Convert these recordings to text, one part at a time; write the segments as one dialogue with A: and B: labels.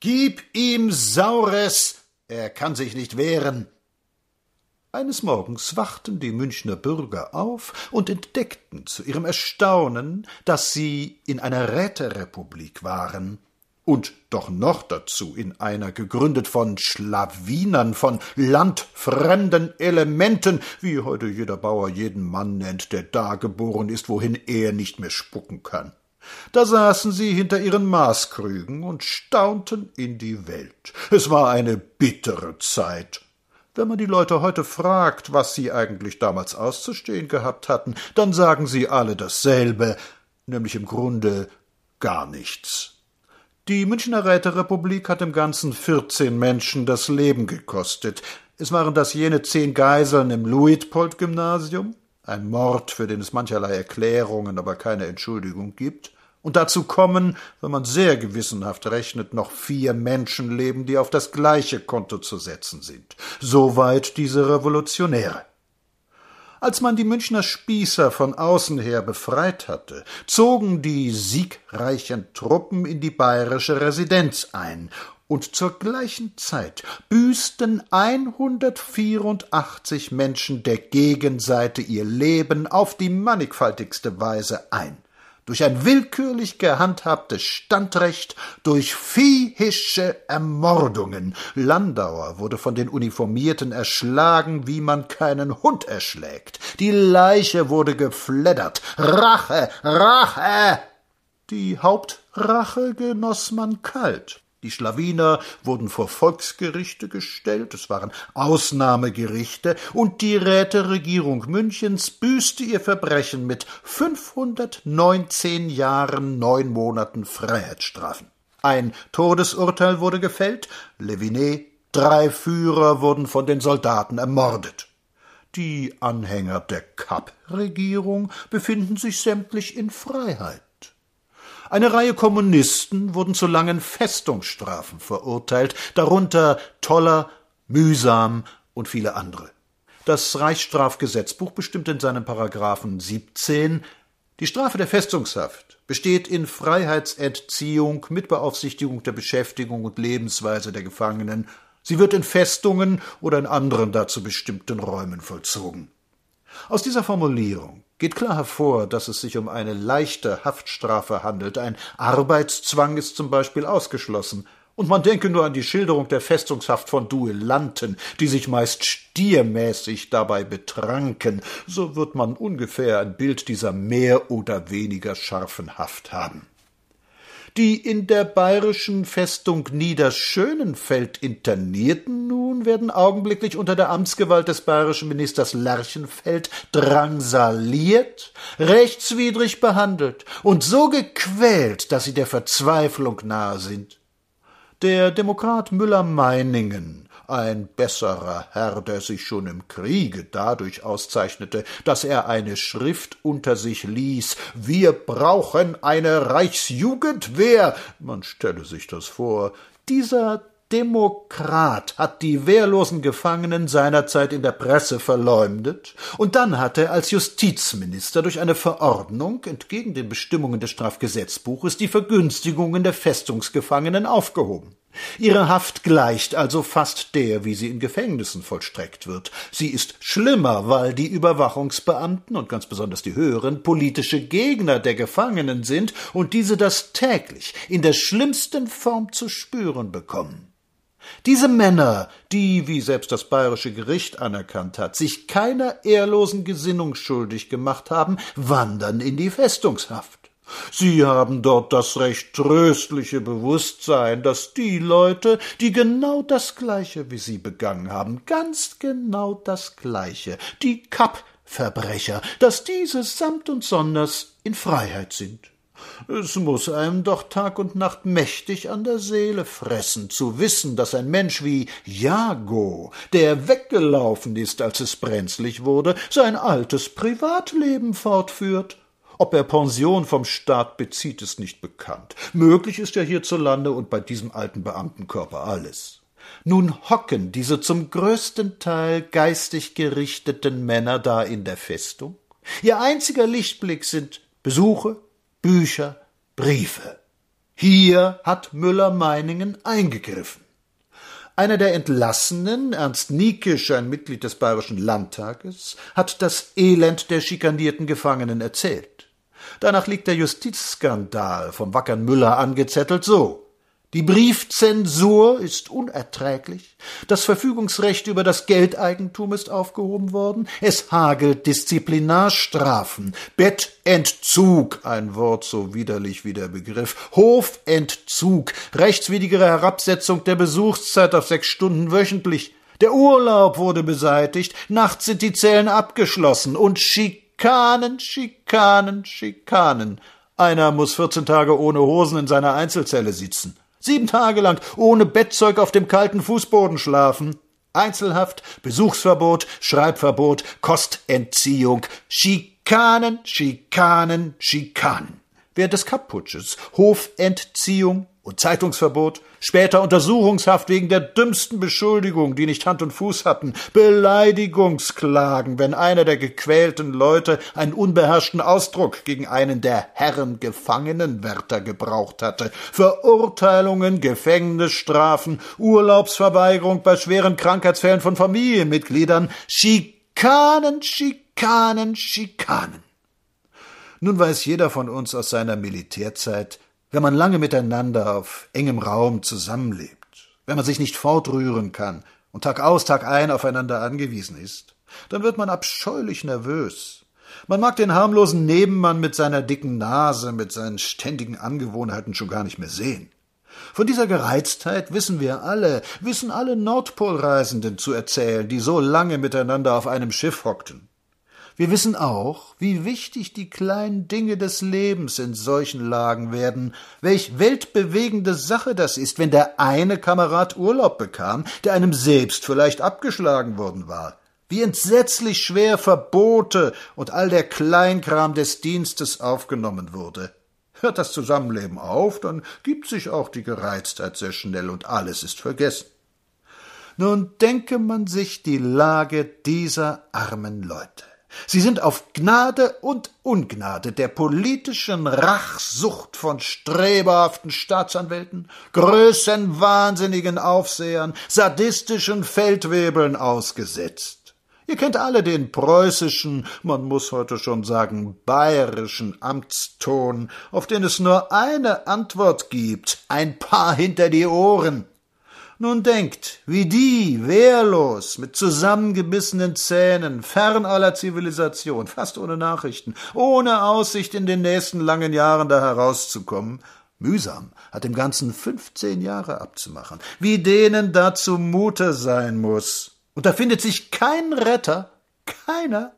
A: Gib ihm Saures, er kann sich nicht wehren. Eines Morgens wachten die Münchner Bürger auf und entdeckten zu ihrem Erstaunen, dass sie in einer Räterepublik waren und doch noch dazu in einer gegründet von Schlawinern, von landfremden Elementen, wie heute jeder Bauer jeden Mann nennt, der da geboren ist, wohin er nicht mehr spucken kann. Da saßen sie hinter ihren Maßkrügen und staunten in die Welt. Es war eine bittere Zeit. Wenn man die Leute heute fragt, was sie eigentlich damals auszustehen gehabt hatten, dann sagen sie alle dasselbe, nämlich im Grunde gar nichts. Die Münchner Räterepublik hat im Ganzen vierzehn Menschen das Leben gekostet. Es waren das jene zehn Geiseln im Luitpold-Gymnasium, ein Mord, für den es mancherlei Erklärungen, aber keine Entschuldigung gibt, und dazu kommen, wenn man sehr gewissenhaft rechnet, noch vier Menschenleben, die auf das gleiche Konto zu setzen sind. Soweit diese Revolutionäre. Als man die Münchner Spießer von außen her befreit hatte, zogen die siegreichen Truppen in die bayerische Residenz ein, und zur gleichen Zeit büßten 184 Menschen der Gegenseite ihr Leben auf die mannigfaltigste Weise ein durch ein willkürlich gehandhabtes Standrecht, durch viehische Ermordungen. Landauer wurde von den Uniformierten erschlagen, wie man keinen Hund erschlägt. Die Leiche wurde gefleddert. Rache, Rache! Die Hauptrache genoss man kalt. Die Schlawiner wurden vor Volksgerichte gestellt, es waren Ausnahmegerichte, und die Räteregierung Münchens büßte ihr Verbrechen mit 519 Jahren neun Monaten Freiheitsstrafen. Ein Todesurteil wurde gefällt, Levinet, drei Führer wurden von den Soldaten ermordet. Die Anhänger der Kapp-Regierung befinden sich sämtlich in Freiheit. Eine Reihe Kommunisten wurden zu langen Festungsstrafen verurteilt, darunter Toller, Mühsam und viele andere. Das Reichsstrafgesetzbuch bestimmt in seinem Paragraphen 17 die Strafe der Festungshaft besteht in Freiheitsentziehung mit Beaufsichtigung der Beschäftigung und Lebensweise der Gefangenen. Sie wird in Festungen oder in anderen dazu bestimmten Räumen vollzogen. Aus dieser Formulierung geht klar hervor, dass es sich um eine leichte Haftstrafe handelt. Ein Arbeitszwang ist zum Beispiel ausgeschlossen. Und man denke nur an die Schilderung der Festungshaft von Duellanten, die sich meist stiermäßig dabei betranken, so wird man ungefähr ein Bild dieser mehr oder weniger scharfen Haft haben. Die in der bayerischen Festung Niederschönenfeld Internierten nun werden augenblicklich unter der Amtsgewalt des bayerischen Ministers Lerchenfeld drangsaliert, rechtswidrig behandelt und so gequält, dass sie der Verzweiflung nahe sind. Der Demokrat Müller-Meiningen ein besserer Herr, der sich schon im Kriege dadurch auszeichnete, dass er eine Schrift unter sich ließ Wir brauchen eine Reichsjugendwehr. Man stelle sich das vor. Dieser Demokrat hat die wehrlosen Gefangenen seinerzeit in der Presse verleumdet, und dann hat er als Justizminister durch eine Verordnung entgegen den Bestimmungen des Strafgesetzbuches die Vergünstigungen der Festungsgefangenen aufgehoben. Ihre Haft gleicht also fast der, wie sie in Gefängnissen vollstreckt wird. Sie ist schlimmer, weil die Überwachungsbeamten und ganz besonders die höheren politische Gegner der Gefangenen sind und diese das täglich in der schlimmsten Form zu spüren bekommen. Diese Männer, die, wie selbst das bayerische Gericht anerkannt hat, sich keiner ehrlosen Gesinnung schuldig gemacht haben, wandern in die Festungshaft. Sie haben dort das recht tröstliche Bewusstsein, dass die Leute, die genau das Gleiche wie sie begangen haben, ganz genau das Gleiche, die Kapp-Verbrecher, dass diese samt und sonders in Freiheit sind. Es muss einem doch Tag und Nacht mächtig an der Seele fressen, zu wissen, dass ein Mensch wie Jago, der weggelaufen ist, als es brenzlig wurde, sein altes Privatleben fortführt. Ob er Pension vom Staat bezieht, ist nicht bekannt. Möglich ist ja hierzulande und bei diesem alten Beamtenkörper alles. Nun hocken diese zum größten Teil geistig gerichteten Männer da in der Festung. Ihr einziger Lichtblick sind Besuche, Bücher, Briefe. Hier hat Müller-Meiningen eingegriffen. Einer der Entlassenen, Ernst Niekisch, ein Mitglied des Bayerischen Landtages, hat das Elend der schikanierten Gefangenen erzählt. Danach liegt der Justizskandal vom wackern Müller angezettelt so. Die Briefzensur ist unerträglich. Das Verfügungsrecht über das Geldeigentum ist aufgehoben worden. Es hagelt Disziplinarstrafen. Bettentzug, ein Wort so widerlich wie der Begriff. Hofentzug, rechtswidrige Herabsetzung der Besuchszeit auf sechs Stunden wöchentlich. Der Urlaub wurde beseitigt. Nachts sind die Zellen abgeschlossen und Schikanen, Schikanen, Schikanen. Einer muss vierzehn Tage ohne Hosen in seiner Einzelzelle sitzen. Sieben Tage lang ohne Bettzeug auf dem kalten Fußboden schlafen. Einzelhaft, Besuchsverbot, Schreibverbot, Kostentziehung, Schikanen, Schikanen, Schikanen. Während des Kappputsches Hofentziehung, und Zeitungsverbot, später Untersuchungshaft wegen der dümmsten Beschuldigungen, die nicht Hand und Fuß hatten, Beleidigungsklagen, wenn einer der gequälten Leute einen unbeherrschten Ausdruck gegen einen der Herren Gefangenenwärter gebraucht hatte, Verurteilungen, Gefängnisstrafen, Urlaubsverweigerung bei schweren Krankheitsfällen von Familienmitgliedern, Schikanen, Schikanen, Schikanen. Nun weiß jeder von uns aus seiner Militärzeit, wenn man lange miteinander auf engem Raum zusammenlebt, wenn man sich nicht fortrühren kann und Tag aus, Tag ein aufeinander angewiesen ist, dann wird man abscheulich nervös. Man mag den harmlosen Nebenmann mit seiner dicken Nase, mit seinen ständigen Angewohnheiten schon gar nicht mehr sehen. Von dieser Gereiztheit wissen wir alle, wissen alle Nordpolreisenden zu erzählen, die so lange miteinander auf einem Schiff hockten. Wir wissen auch, wie wichtig die kleinen Dinge des Lebens in solchen Lagen werden, welch weltbewegende Sache das ist, wenn der eine Kamerad Urlaub bekam, der einem selbst vielleicht abgeschlagen worden war. Wie entsetzlich schwer Verbote und all der Kleinkram des Dienstes aufgenommen wurde. Hört das Zusammenleben auf, dann gibt sich auch die Gereiztheit sehr schnell und alles ist vergessen. Nun denke man sich die Lage dieser armen Leute. Sie sind auf Gnade und Ungnade der politischen Rachsucht von strebehaften Staatsanwälten, größenwahnsinnigen Aufsehern, sadistischen Feldwebeln ausgesetzt. Ihr kennt alle den preußischen, man muss heute schon sagen bayerischen Amtston, auf den es nur eine Antwort gibt, ein paar hinter die Ohren. Nun denkt, wie die, wehrlos, mit zusammengebissenen Zähnen, fern aller Zivilisation, fast ohne Nachrichten, ohne Aussicht in den nächsten langen Jahren da herauszukommen, mühsam, hat im Ganzen fünfzehn Jahre abzumachen, wie denen da zumute sein muss. Und da findet sich kein Retter, keiner.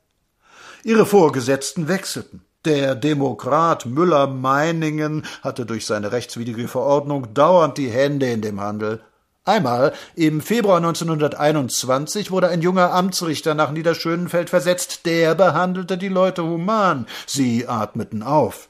A: Ihre Vorgesetzten wechselten. Der Demokrat Müller-Meiningen hatte durch seine rechtswidrige Verordnung dauernd die Hände in dem Handel. Einmal, im Februar 1921, wurde ein junger Amtsrichter nach Niederschönenfeld versetzt, der behandelte die Leute human, sie atmeten auf.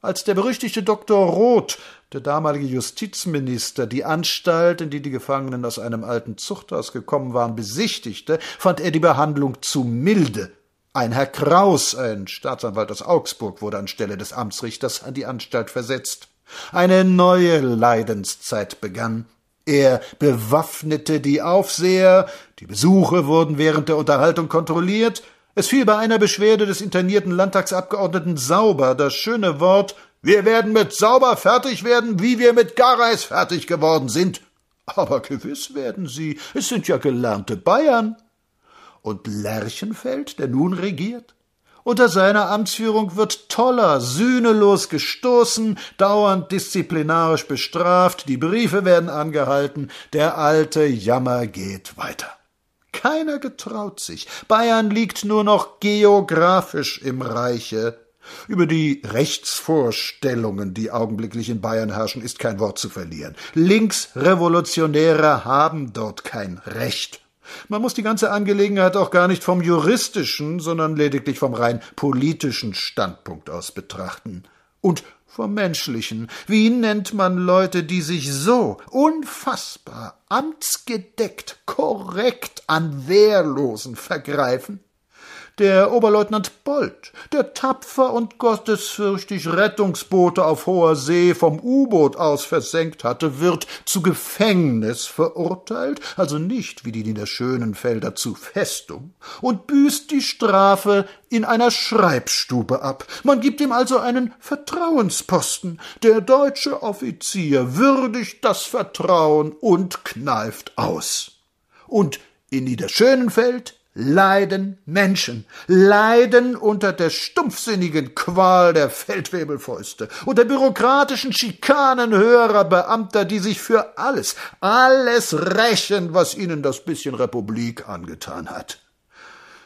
A: Als der berüchtigte Dr. Roth, der damalige Justizminister, die Anstalt, in die die Gefangenen aus einem alten Zuchthaus gekommen waren, besichtigte, fand er die Behandlung zu milde. Ein Herr Kraus, ein Staatsanwalt aus Augsburg, wurde anstelle des Amtsrichters an die Anstalt versetzt. Eine neue Leidenszeit begann. Er bewaffnete die Aufseher, die Besuche wurden während der Unterhaltung kontrolliert, es fiel bei einer Beschwerde des internierten Landtagsabgeordneten Sauber das schöne Wort Wir werden mit Sauber fertig werden, wie wir mit Gareis fertig geworden sind. Aber gewiss werden sie, es sind ja gelernte Bayern. Und Lerchenfeld, der nun regiert? Unter seiner Amtsführung wird Toller sühnelos gestoßen, dauernd disziplinarisch bestraft, die Briefe werden angehalten, der alte Jammer geht weiter. Keiner getraut sich. Bayern liegt nur noch geografisch im Reiche. Über die Rechtsvorstellungen, die augenblicklich in Bayern herrschen, ist kein Wort zu verlieren. Linksrevolutionäre haben dort kein Recht. Man muss die ganze Angelegenheit auch gar nicht vom juristischen, sondern lediglich vom rein politischen Standpunkt aus betrachten. Und vom menschlichen. Wie nennt man Leute, die sich so unfassbar, amtsgedeckt, korrekt an Wehrlosen vergreifen? Der Oberleutnant Bold, der tapfer und gottesfürchtig Rettungsboote auf hoher See vom U-Boot aus versenkt hatte, wird zu Gefängnis verurteilt, also nicht wie die Niederschönenfelder zu Festung, und büßt die Strafe in einer Schreibstube ab. Man gibt ihm also einen Vertrauensposten. Der deutsche Offizier würdigt das Vertrauen und kneift aus. Und in Niederschönenfeld leiden Menschen, leiden unter der stumpfsinnigen Qual der Feldwebelfäuste, unter bürokratischen Schikanen höherer Beamter, die sich für alles, alles rächen, was ihnen das bisschen Republik angetan hat.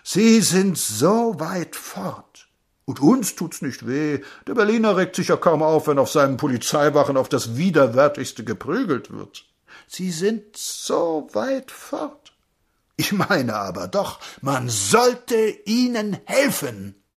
A: Sie sind so weit fort. Und uns tut's nicht weh. Der Berliner regt sich ja kaum auf, wenn auf seinen Polizeiwachen auf das Widerwärtigste geprügelt wird. Sie sind so weit fort. Ich meine aber doch, man sollte ihnen helfen.